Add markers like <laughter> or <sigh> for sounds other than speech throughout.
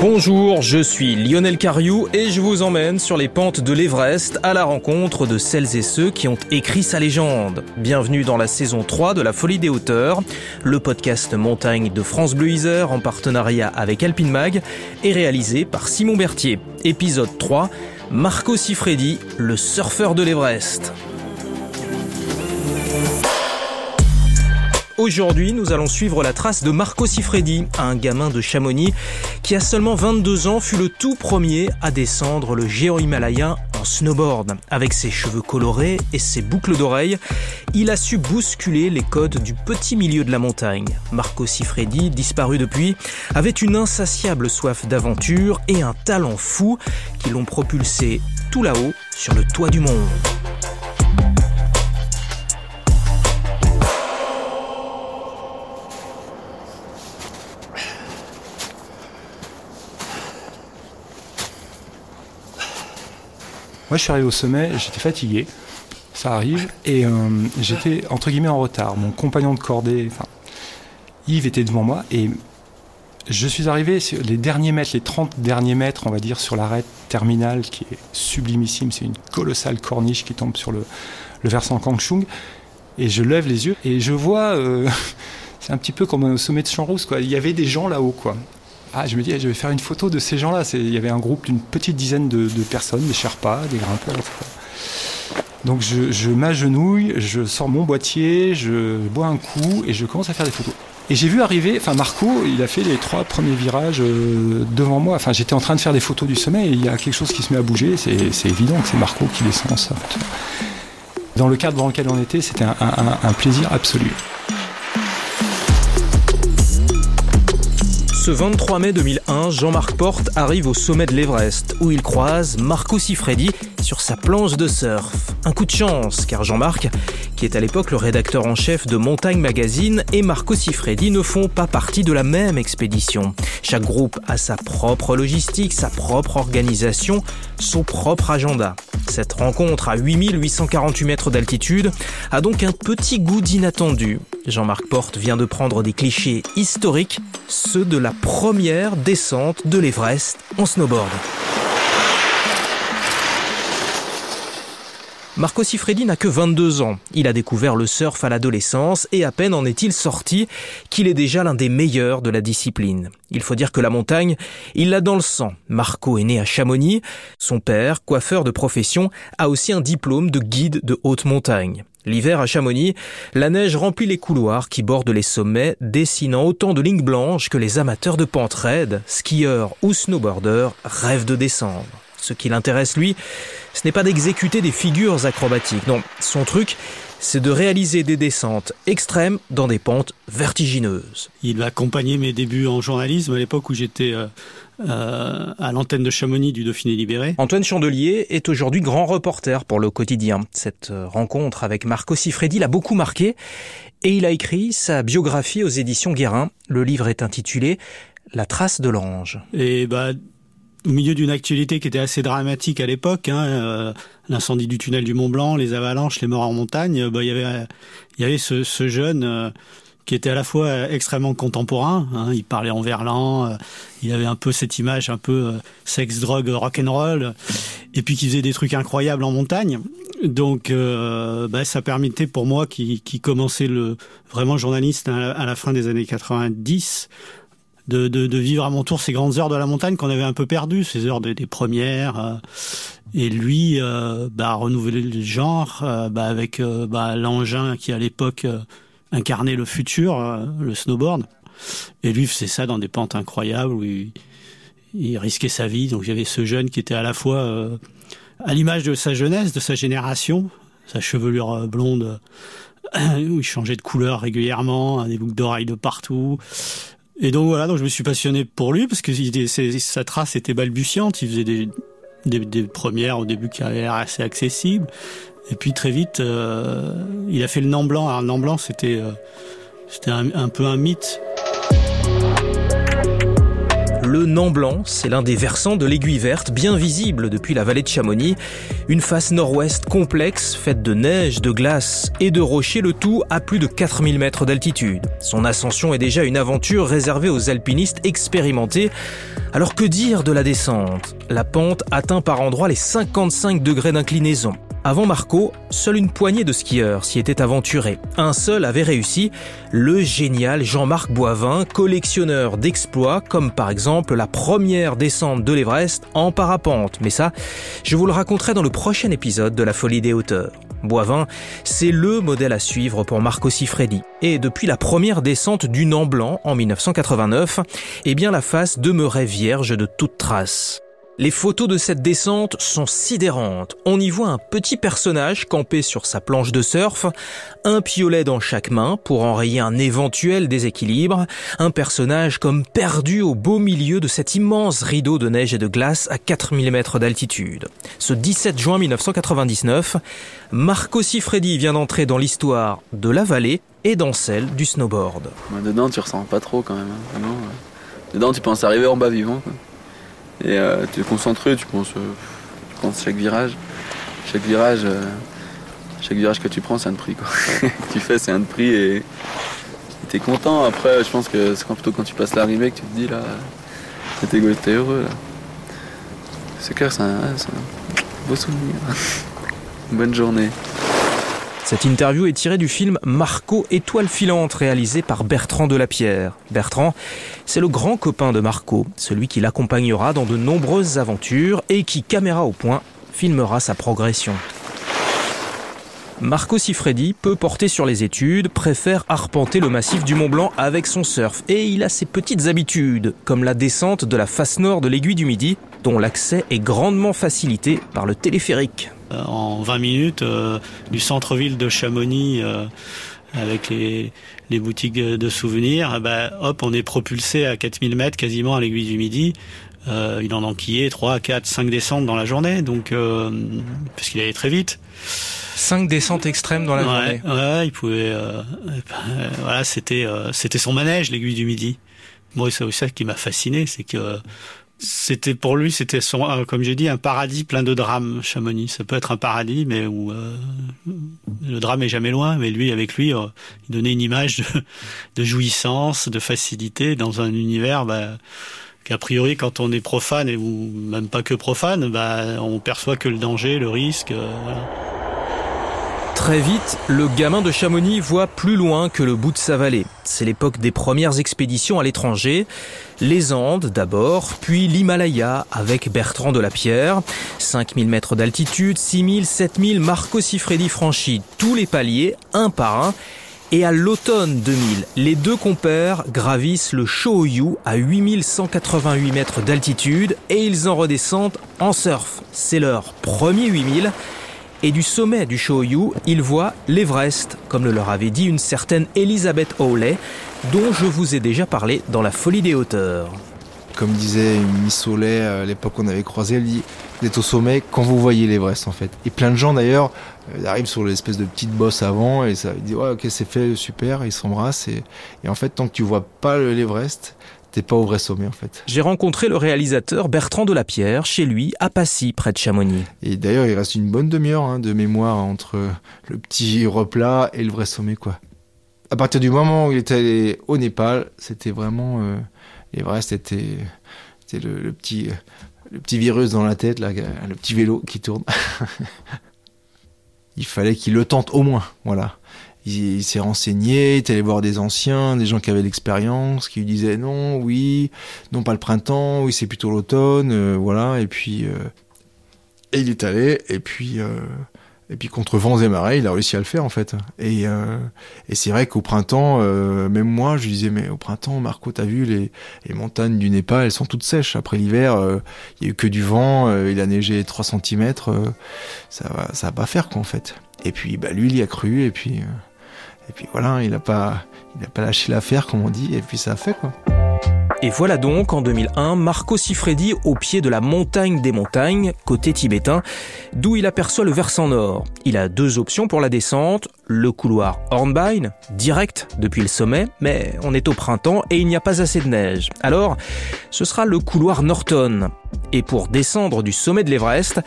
Bonjour, je suis Lionel Cariou et je vous emmène sur les pentes de l'Everest à la rencontre de celles et ceux qui ont écrit sa légende. Bienvenue dans la saison 3 de La Folie des Hauteurs, le podcast montagne de France Bleu Isère en partenariat avec Alpine Mag et réalisé par Simon Berthier. Épisode 3, Marco Sifredi, le surfeur de l'Everest. Aujourd'hui, nous allons suivre la trace de Marco Sifredi, un gamin de Chamonix qui à seulement 22 ans fut le tout premier à descendre le géant himalayen en snowboard. Avec ses cheveux colorés et ses boucles d'oreilles, il a su bousculer les codes du petit milieu de la montagne. Marco Sifredi, disparu depuis, avait une insatiable soif d'aventure et un talent fou qui l'ont propulsé tout là-haut sur le toit du monde. Moi, je suis arrivé au sommet, j'étais fatigué, ça arrive, et euh, j'étais entre guillemets en retard. Mon compagnon de cordée, Yves était devant moi, et je suis arrivé sur les derniers mètres, les 30 derniers mètres, on va dire, sur l'arête terminale qui est sublimissime. C'est une colossale corniche qui tombe sur le, versant Kangchung. Et je lève les yeux et je vois, euh, <laughs> c'est un petit peu comme au sommet de Champs-Rousse, quoi. Il y avait des gens là-haut, quoi. Ah, je me dis, je vais faire une photo de ces gens-là. Il y avait un groupe d'une petite dizaine de, personnes, des Sherpas, des grimpeurs. Donc je, je m'agenouille, je sors mon boîtier, je bois un coup et je commence à faire des photos. Et j'ai vu arriver, enfin Marco, il a fait les trois premiers virages euh, devant moi. Enfin, j'étais en train de faire des photos du sommet et il y a quelque chose qui se met à bouger. C'est évident que c'est Marco qui descend ça. Dans le cadre dans lequel on était, c'était un plaisir absolu. Ce 23 mai 2001, Jean-Marc Porte arrive au sommet de l'Everest, où il croise Marco Sifredi sur sa planche de surf. Un coup de chance, car Jean-Marc, qui est à l'époque le rédacteur en chef de Montagne Magazine, et Marco Sifredi ne font pas partie de la même expédition. Chaque groupe a sa propre logistique, sa propre organisation, son propre agenda. Cette rencontre à 8848 mètres d'altitude a donc un petit goût d'inattendu. Jean-Marc Porte vient de prendre des clichés historiques, ceux de la première descente de l'Everest en snowboard. Marco Sifredi n'a que 22 ans. Il a découvert le surf à l'adolescence et à peine en est-il sorti qu'il est déjà l'un des meilleurs de la discipline. Il faut dire que la montagne, il l'a dans le sang. Marco est né à Chamonix. Son père, coiffeur de profession, a aussi un diplôme de guide de haute montagne. L'hiver à Chamonix, la neige remplit les couloirs qui bordent les sommets, dessinant autant de lignes blanches que les amateurs de pente raide, skieurs ou snowboarders rêvent de descendre. Ce qui l'intéresse, lui, ce n'est pas d'exécuter des figures acrobatiques. Non, son truc, c'est de réaliser des descentes extrêmes dans des pentes vertigineuses. Il a accompagné mes débuts en journalisme à l'époque où j'étais euh, euh, à l'antenne de Chamonix du Dauphiné Libéré. Antoine Chandelier est aujourd'hui grand reporter pour le quotidien. Cette euh, rencontre avec Marco Sifredi l'a beaucoup marqué et il a écrit sa biographie aux éditions Guérin. Le livre est intitulé La trace de l'ange. Et bah au milieu d'une actualité qui était assez dramatique à l'époque, hein, euh, l'incendie du tunnel du Mont Blanc, les avalanches, les morts en montagne, bah, il y avait, il y avait ce, ce jeune euh, qui était à la fois extrêmement contemporain. Hein, il parlait en verlan, euh, il avait un peu cette image un peu sex, drogue, rock and roll, et puis qui faisait des trucs incroyables en montagne. Donc, bah, ça permettait pour moi, qui, qui commençait le vraiment journaliste à la fin des années 90 de, vivre à mon tour ces grandes heures de la montagne qu'on avait un peu perdues, ces heures des, premières. Euh, et lui, euh, bah, renouveler le genre euh, bah, avec bah, l'engin qui à l'époque incarnait le futur, le snowboard. Et lui faisait ça dans des pentes incroyables où il, risquait sa vie. Donc j'avais ce jeune qui était à la fois à l'image de sa jeunesse, de sa génération, sa chevelure blonde <clears throat> où il changeait de couleur régulièrement, des boucles d'oreilles de partout, et donc voilà, donc je me suis passionné pour lui parce que sa trace était balbutiante. Il faisait des, premières au début qui avaient l'air assez accessibles. Et puis très vite, euh, il a fait le Nant Blanc. Alors le Nant Blanc, c'était euh, un, peu un mythe. Le Nant Blanc, c'est l'un des versants de l'aiguille verte, bien visible depuis la vallée de Chamonix. Une face nord-ouest complexe, faite de neige, de glace et de rochers, le tout à plus de 4000 mètres d'altitude. Son ascension est déjà une aventure réservée aux alpinistes expérimentés. Alors que dire de la descente? La pente atteint par endroits les 55 degrés d'inclinaison. Avant Marco, seule une poignée de skieurs s'y étaient aventurés. Un seul avait réussi, le génial Jean-Marc Boivin, collectionneur d'exploits, comme par exemple la première descente de l'Everest en parapente. Mais ça, je vous le raconterai dans le prochain épisode de La Folie des hauteurs. Boivin, c'est le modèle à suivre pour Marco Siffredi. Et depuis la première descente du Nant Blanc en 1989, eh bien la face demeurait vierge de toute trace. Les photos de cette descente sont sidérantes. On y voit un petit personnage campé sur sa planche de surf, un piolet dans chaque main pour enrayer un éventuel déséquilibre, un personnage comme perdu au beau milieu de cet immense rideau de neige et de glace à 4 mm d'altitude. Ce 17 juin 1999, Marco Siffredi vient d'entrer dans l'histoire de la vallée et dans celle du snowboard. dedans, tu ressens pas trop quand même. Hein, dedans, tu penses arriver en bas vivant. Et euh, tu es concentré, tu penses, euh, tu penses chaque virage. Chaque virage, euh, chaque virage que tu prends, c'est un prix. Quoi. <laughs> tu fais, c'est un prix et tu es content. Après, je pense que c'est plutôt quand tu passes l'arrivée que tu te dis là, t'es heureux. C'est clair, c'est un, un beau souvenir. <laughs> bonne journée. Cette interview est tirée du film Marco Étoile filante réalisé par Bertrand Delapierre. Bertrand, c'est le grand copain de Marco, celui qui l'accompagnera dans de nombreuses aventures et qui, caméra au point, filmera sa progression. Marco Siffredi peut porter sur les études, préfère arpenter le massif du Mont Blanc avec son surf et il a ses petites habitudes, comme la descente de la face nord de l'aiguille du Midi, dont l'accès est grandement facilité par le téléphérique. Euh, en 20 minutes euh, du centre-ville de Chamonix euh, avec les, les, boutiques de souvenirs, bah, hop, on est propulsé à 4000 mètres quasiment à l'aiguille du Midi. Euh, il en enquillait 3, 4, 5 descentes dans la journée, donc euh, parce qu'il allait très vite. 5 descentes extrêmes dans la journée. Ouais, il pouvait. Euh, voilà, c'était c'était son manège, l'aiguille du Midi. Moi, c'est aussi ça qui m'a fasciné, c'est que c'était pour lui, c'était son, euh, comme j'ai dit, un paradis plein de drames. Chamonix, ça peut être un paradis, mais où euh, le drame est jamais loin. Mais lui, avec lui, euh, il donnait une image de, de, jouissance, de facilité dans un univers bah, qu'a priori, quand on est profane ou même pas que profane, bah, on perçoit que le danger, le risque. Voilà. Très vite, le gamin de Chamonix voit plus loin que le bout de sa vallée. C'est l'époque des premières expéditions à l'étranger. Les Andes d'abord, puis l'Himalaya avec Bertrand de la Pierre. 5000 mètres d'altitude, 6000, 7000, Marco Siffredi franchit tous les paliers, un par un. Et à l'automne 2000, les deux compères gravissent le Shoyu à 8188 mètres d'altitude et ils en redescendent en surf. C'est leur premier 8000 et du sommet du Shoyu, ils voient l'Everest, comme le leur avait dit une certaine Elizabeth Hawley, dont je vous ai déjà parlé dans La folie des hauteurs. Comme disait Miss Soleil à l'époque qu'on avait croisé, elle dit Vous êtes au sommet quand vous voyez l'Everest en fait. Et plein de gens d'ailleurs euh, arrivent sur l'espèce de petite bosse avant et ça dit ouais ok c'est fait super, ils s'embrassent et, et en fait tant que tu vois pas l'Everest, t'es pas au vrai sommet en fait. J'ai rencontré le réalisateur Bertrand Delapierre chez lui à Passy près de Chamonix. Et d'ailleurs il reste une bonne demi-heure hein, de mémoire entre le petit replat et le vrai sommet quoi. À partir du moment où il était allé au Népal, c'était vraiment euh, l'Everest était, c'était le, le, petit le petit virus dans la tête là, le petit vélo qui tourne. <laughs> il fallait qu'il le tente au moins, voilà il, s'est renseigné, il est allé voir des anciens, des gens qui avaient l'expérience, qui lui disaient non, oui, non pas le printemps, oui c'est plutôt l'automne, euh, voilà, et puis euh, et il est allé, et puis euh, et puis contre vents et marées, il a réussi à le faire en fait. Et, et c'est vrai qu'au printemps, même moi, je disais mais au printemps, Marco, t'as vu les, les montagnes du Népal, elles sont toutes sèches. Après l'hiver, il y a eu que du vent, il a neigé 3 cm, ça va ça va pas faire quoi en fait. Et puis bah lui, il y a cru, et puis et puis voilà, il n'a pas, lâché l'affaire, comme on dit, et puis ça a fait quoi. Et voilà donc en 2001 Marco Siffredi au pied de la montagne des montagnes, côté tibétain, d'où il aperçoit le versant nord. Il a deux options pour la descente, le couloir Hornbein, direct depuis le sommet, mais on est au printemps et il n'y a pas assez de neige. Alors, ce sera le couloir Norton. Et pour descendre du sommet de l'Everest,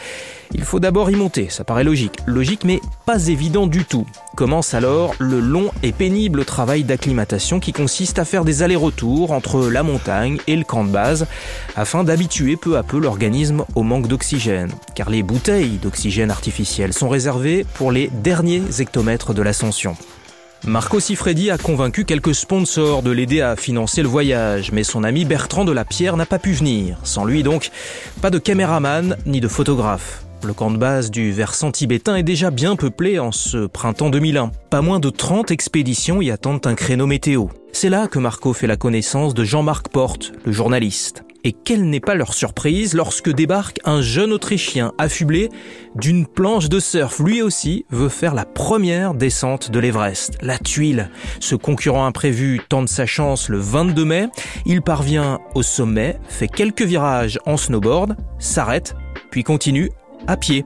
il faut d'abord y monter, ça paraît logique. Logique mais pas évident du tout. Commence alors le long et pénible travail d'acclimatation qui consiste à faire des allers-retours entre la montagne et le camp de base afin d'habituer peu à peu l'organisme au manque d'oxygène. Car les bouteilles d'oxygène artificiel sont réservées pour les derniers hectomètres de l'ascension. Marco Sifredi a convaincu quelques sponsors de l'aider à financer le voyage, mais son ami Bertrand de la Pierre n'a pas pu venir. Sans lui donc, pas de caméraman ni de photographe. Le camp de base du versant tibétain est déjà bien peuplé en ce printemps 2001. Pas moins de 30 expéditions y attendent un créneau météo. C'est là que Marco fait la connaissance de Jean-Marc Porte, le journaliste. Et quelle n'est pas leur surprise lorsque débarque un jeune Autrichien affublé d'une planche de surf. Lui aussi veut faire la première descente de l'Everest. La tuile. Ce concurrent imprévu tente sa chance le 22 mai. Il parvient au sommet, fait quelques virages en snowboard, s'arrête, puis continue à pied.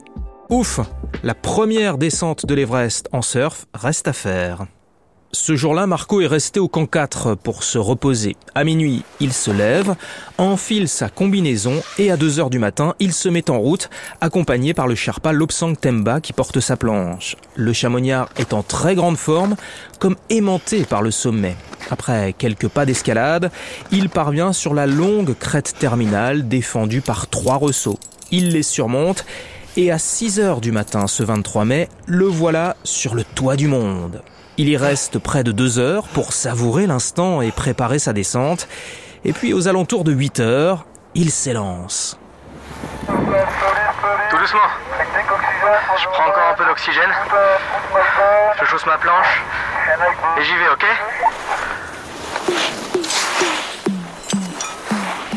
Ouf La première descente de l'Everest en surf reste à faire. Ce jour-là, Marco est resté au camp 4 pour se reposer. À minuit, il se lève, enfile sa combinaison et à 2 heures du matin, il se met en route, accompagné par le Sherpa Lopsang Temba qui porte sa planche. Le chamonniard est en très grande forme, comme aimanté par le sommet. Après quelques pas d'escalade, il parvient sur la longue crête terminale défendue par trois ressauts. Il les surmonte et à 6 heures du matin ce 23 mai, le voilà sur le toit du monde. Il y reste près de deux heures pour savourer l'instant et préparer sa descente. Et puis aux alentours de 8 heures, il s'élance. Tout doucement. Je prends encore un peu d'oxygène. Je chausse ma planche. Et j'y vais, ok?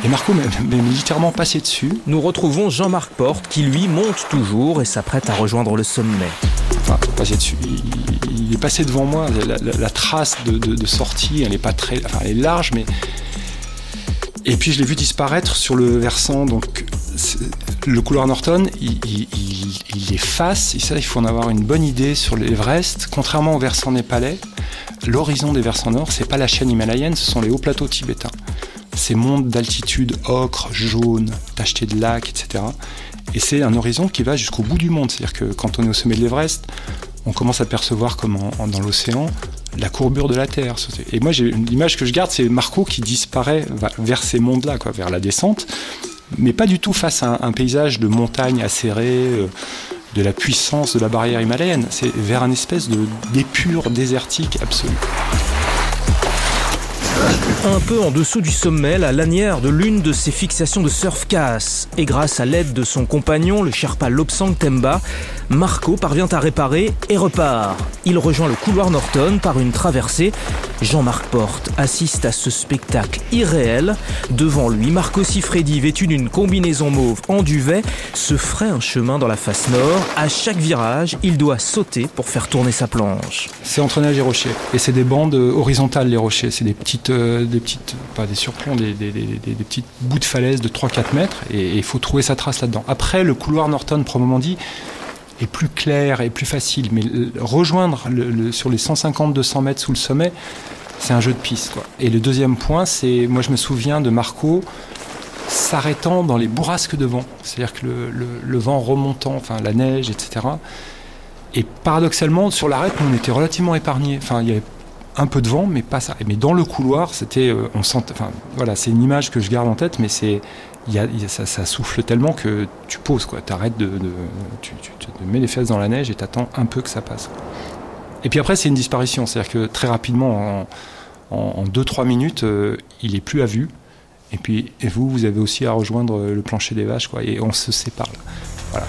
Et Marco m'a militairement passé dessus. Nous retrouvons Jean-Marc Porte qui lui monte toujours et s'apprête à rejoindre le sommet. Enfin, passé dessus. Il, il, est passé devant moi. La, trace de, sortie, elle est pas très, enfin, elle est large, mais. Et puis je l'ai vu disparaître sur le versant. Donc le couloir Norton, il, est face. Et ça, il faut en avoir une bonne idée sur l'Everest. Contrairement au versant népalais, l'horizon des versants nord, c'est pas la chaîne himalayenne, ce sont les hauts plateaux tibétains ces mondes d'altitude ocre, jaune, tachetés de lacs, etc. Et c'est un horizon qui va jusqu'au bout du monde. C'est-à-dire que quand on est au sommet de l'Everest, on commence à percevoir comme dans l'océan la courbure de la Terre. Et moi, l'image que je garde, c'est Marco qui disparaît vers ces mondes-là, quoi, vers la descente, mais pas du tout face à un, paysage de montagnes acérées, euh, de la puissance de la barrière himalayenne. C'est vers un espèce d'épure désertique absolue. Un peu en dessous du sommet, la lanière de l'une de ses fixations de surf casse. Et grâce à l'aide de son compagnon, le Sherpa Lopsang Temba, Marco parvient à réparer et repart. Il rejoint le couloir Norton par une traversée. Jean-Marc Porte assiste à ce spectacle irréel. Devant lui, Marco Sifredi, vêtu d'une combinaison mauve en duvet, se ferait un chemin dans la face nord. À chaque virage, il doit sauter pour faire tourner sa planche. C'est entre neige et rochers. Et c'est des bandes horizontales, les rochers. C'est des petites, euh, des petites, pas des surplombs, des, des, des, des petites bouts de falaise de 3-4 mètres. Et il faut trouver sa trace là-dedans. Après, le couloir Norton, proprement dit, est plus clair et plus facile. Mais rejoindre le, sur les 150-200 mètres sous le sommet, c'est un jeu de piste. Et le deuxième point, c'est, moi je me souviens de Marco s'arrêtant dans les bourrasques de vent. C'est-à-dire que le, vent remontant, enfin la neige, etc. Et paradoxalement, sur l'arête, on était relativement épargnés. Enfin, il y avait un peu de vent, mais pas ça. Mais dans le couloir, c'était, on sentait, enfin, voilà, c'est une image que je garde en tête, mais c'est, y a, y a, ça, ça, souffle tellement que tu poses, quoi. T'arrêtes de, de tu, tu, tu, te mets les fesses dans la neige et t'attends un peu que ça passe. Quoi. Et puis après, c'est une disparition, c'est-à-dire que très rapidement, en, en 2-3 minutes, euh, il est plus à vue. Et puis, et vous, vous avez aussi à rejoindre le plancher des vaches, quoi. Et on se sépare. Là. Voilà.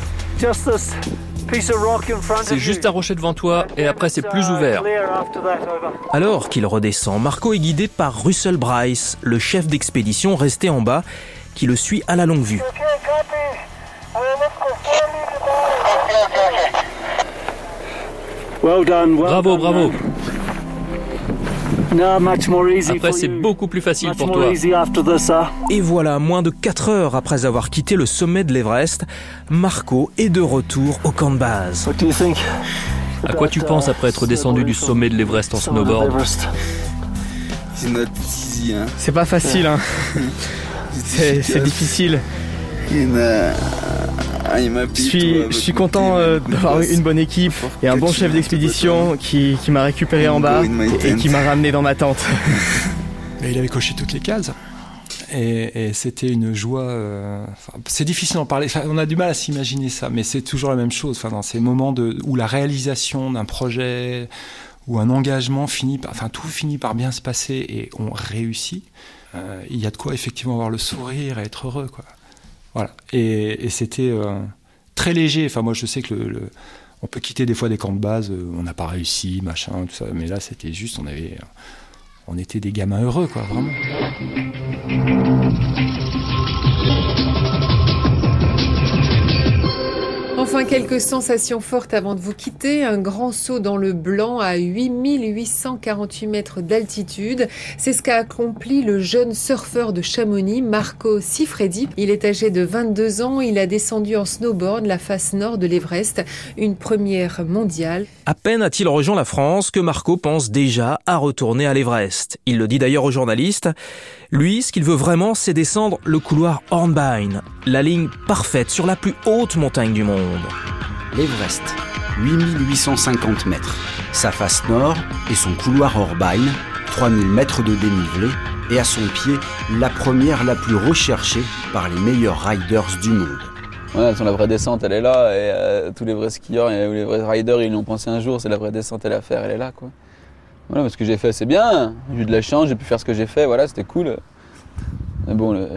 C'est juste un rocher devant toi et après c'est plus ouvert. Alors qu'il redescend, Marco est guidé par Russell Bryce, le chef d'expédition resté en bas, qui le suit à la longue vue. Bravo, bravo. Après, c'est beaucoup plus facile pour toi. Et voilà, moins de 4 heures après avoir quitté le sommet de l'Everest, Marco est de retour au camp de base. À quoi tu penses après être descendu du sommet de l'Everest en snowboard. C'est pas facile, hein. <laughs> c'est difficile. Ah, je suis, je suis content euh, d'avoir une bonne équipe et un bon chef d'expédition qui, qui m'a récupéré en bas et qui m'a ramené dans ma tente. <laughs> il avait coché toutes les cases. Et, c'était une joie. Euh, c'est difficile d'en parler. on a du mal à s'imaginer ça, mais c'est toujours la même chose. Enfin, dans ces moments de, où la réalisation d'un projet ou un engagement finit, par, enfin tout finit par bien se passer et on réussit. Euh, il y a de quoi effectivement avoir le sourire et être heureux, quoi. Voilà. Et, c'était euh, très léger. Enfin, moi, je sais que on peut quitter des fois des camps de base, on n'a pas réussi, machin, tout ça. Mais là, c'était juste, on avait on était des gamins heureux, quoi, vraiment. Quelques sensations fortes avant de vous quitter. Un grand saut dans le blanc à 8848 mètres d'altitude. C'est ce qu'a accompli le jeune surfeur de Chamonix, Marco Sifredi. Il est âgé de 22 ans. Il a descendu en snowboard la face nord de l'Everest, une première mondiale. À peine a-t-il rejoint la France que Marco pense déjà à retourner à l'Everest. Il le dit d'ailleurs aux journalistes. Lui, ce qu'il veut vraiment, c'est descendre le couloir Hornbein, la ligne parfaite sur la plus haute montagne du monde. L'Everest, 8850 mètres. Sa face nord et son couloir Hornbein, 3000 mètres de dénivelé, et à son pied, la première la plus recherchée par les meilleurs riders du monde. Voilà, la vraie descente, elle est là, et euh, tous les vrais skieurs et les vrais riders, ils l'ont pensé un jour, c'est la vraie descente, elle à faire, elle est là, quoi. Voilà, ce que j'ai fait, c'est bien. J'ai eu de la chance, j'ai pu faire ce que j'ai fait, voilà, c'était cool. Mais bon, le,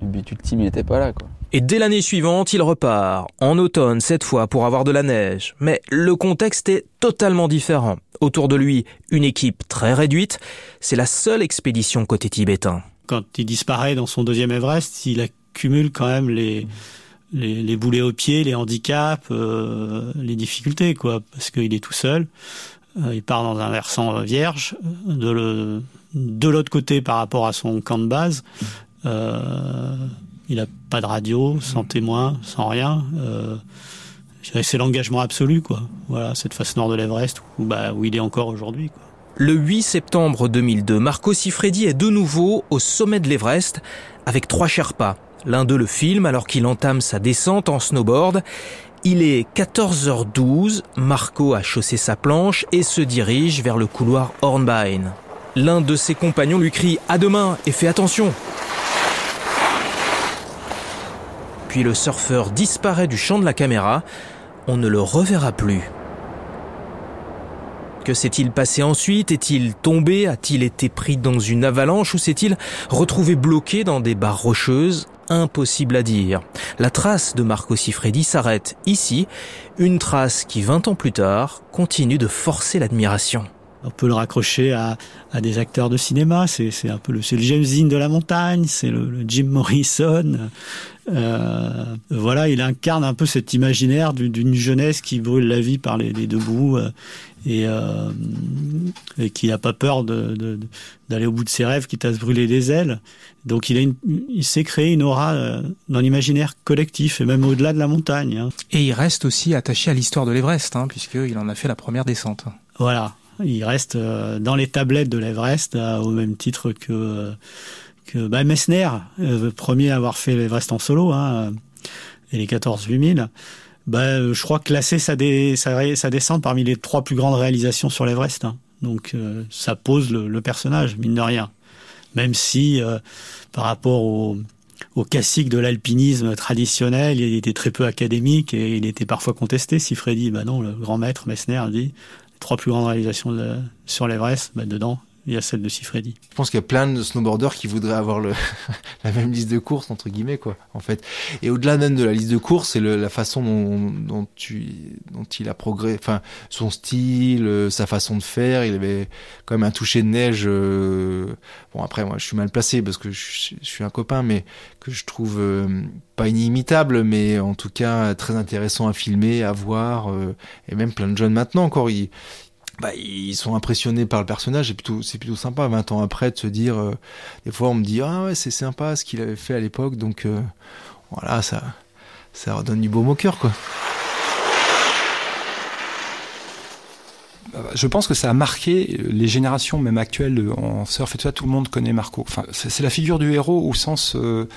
but ultime, il n'était pas là, quoi. Et dès l'année suivante, il repart, en automne cette fois, pour avoir de la neige. Mais le contexte est totalement différent. Autour de lui, une équipe très réduite. C'est la seule expédition côté tibétain. Quand il disparaît dans son deuxième Everest, il accumule quand même les, les, boulets aux pieds, les handicaps, euh, les difficultés, quoi, parce qu'il est tout seul. Euh, il part dans un versant vierge. De, de l'autre côté, par rapport à son camp de base, euh, il n'a pas de radio, sans témoin, sans rien. Euh, c'est l'engagement absolu, quoi. Voilà, cette face nord de l'Everest où, bah, où il est encore aujourd'hui. Le 8 septembre 2002, Marco Sifredi est de nouveau au sommet de l'Everest avec trois Sherpas. L'un d'eux le filme alors qu'il entame sa descente en snowboard il est 14h12, Marco a chaussé sa planche et se dirige vers le couloir Hornbein. L'un de ses compagnons lui crie À demain et fais attention Puis le surfeur disparaît du champ de la caméra, on ne le reverra plus. Que s'est-il passé ensuite? Est-il tombé? A-t-il été pris dans une avalanche? Ou s'est-il retrouvé bloqué dans des barres rocheuses? Impossible à dire. La trace de Marco Sifredi s'arrête ici, une trace qui 20 ans plus tard continue de forcer l'admiration. On peut le raccrocher à, des acteurs de cinéma, c'est un peu le, le James Dean de la montagne, c'est le, Jim Morrison. Euh, voilà, il incarne un peu cet imaginaire d'une jeunesse qui brûle la vie par les, deux bouts euh, euh, et, qui n'a pas peur d'aller au bout de ses rêves, quitte à se brûler les ailes. Donc il, il s'est créé une aura dans l'imaginaire collectif et même au-delà de la montagne. Hein. Et il reste aussi attaché à l'histoire de l'Everest, hein, puisqu'il en a fait la première descente. Voilà, il reste euh, dans les tablettes de l'Everest euh, au même titre que, bah, Messner, premier à avoir fait l'Everest en solo, hein, et les 14 8000. Bah, je crois classer sa, dé, parmi les trois plus grandes réalisations sur l'Everest. Hein. Donc ça pose le, le personnage, mine de rien même si euh, par rapport au, au classique de l'alpinisme traditionnel, il était très peu académique et il était parfois contesté. Si Freddy, bah non, le grand maître Messner dit trois plus grandes réalisations sur l'Everest, bah dedans, il y a celle de Sifredi. Je pense qu'il y a plein de snowboarders qui voudraient avoir <laughs> la même liste de courses entre guillemets quoi, en fait. Et au-delà même de la liste de courses, c'est la façon dont, il a progressé, enfin son style, euh, sa façon de faire. Il avait quand même un toucher de neige. Euh, bon après moi je suis mal placé parce que je, suis un copain, mais que je trouve euh, pas inimitable, mais en tout cas très intéressant à filmer, à voir. et même plein de jeunes maintenant encore. Bah, ils sont impressionnés par le personnage et plutôt c'est plutôt sympa 20 ans après de se dire euh, des fois on me dit ah ouais c'est sympa ce qu'il avait fait à l'époque donc euh, voilà ça ça redonne du beau au cœur quoi je pense que ça a marqué les générations même actuelles en surf et tout ça. Tout le monde connaît Marco. Enfin, c'est la figure du héros au sens euh,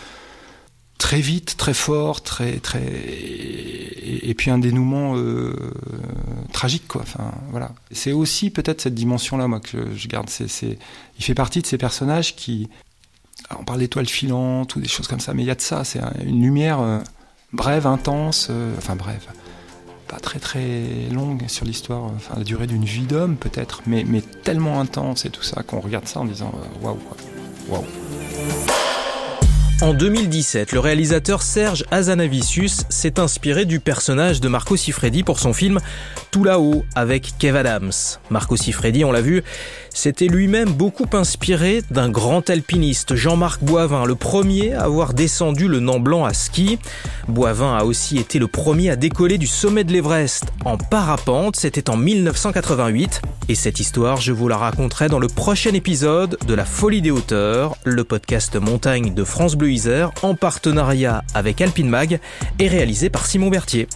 très vite, très fort, très très et, puis un dénouement euh, tragique quoi. Enfin voilà. C'est aussi peut-être cette dimension là moi que je, garde. C'est, il fait partie de ces personnages qui on parle d'étoiles filantes ou des choses comme ça, mais il y a de ça. C'est une lumière euh, brève, intense, enfin brève pas très très longue sur l'histoire, enfin la durée d'une vie d'homme peut-être, mais, mais tellement intense et tout ça qu'on regarde ça en disant euh, waouh, waouh. En 2017, le réalisateur Serge Azanavicius s'est inspiré du personnage de Marco Siffredi pour son film Tout là-haut avec Kev Adams. Marco Siffredi, on l'a vu, s'était lui-même beaucoup inspiré d'un grand alpiniste, Jean-Marc Boivin, le premier à avoir descendu le Nant Blanc à ski. Boivin a aussi été le premier à décoller du sommet de l'Everest en parapente, c'était en 1988. Et cette histoire, je vous la raconterai dans le prochain épisode de La Folie des Hauteurs, le podcast montagne de France Bleu Isère en partenariat avec Alpine Mag et réalisé par Simon Berthier.